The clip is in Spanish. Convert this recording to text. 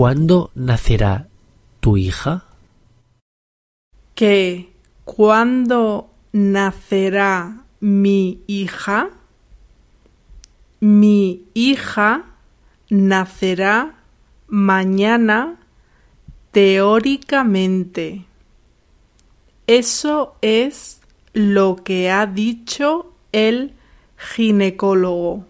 ¿Cuándo nacerá tu hija? ¿Que cuándo nacerá mi hija? Mi hija nacerá mañana teóricamente. Eso es lo que ha dicho el ginecólogo.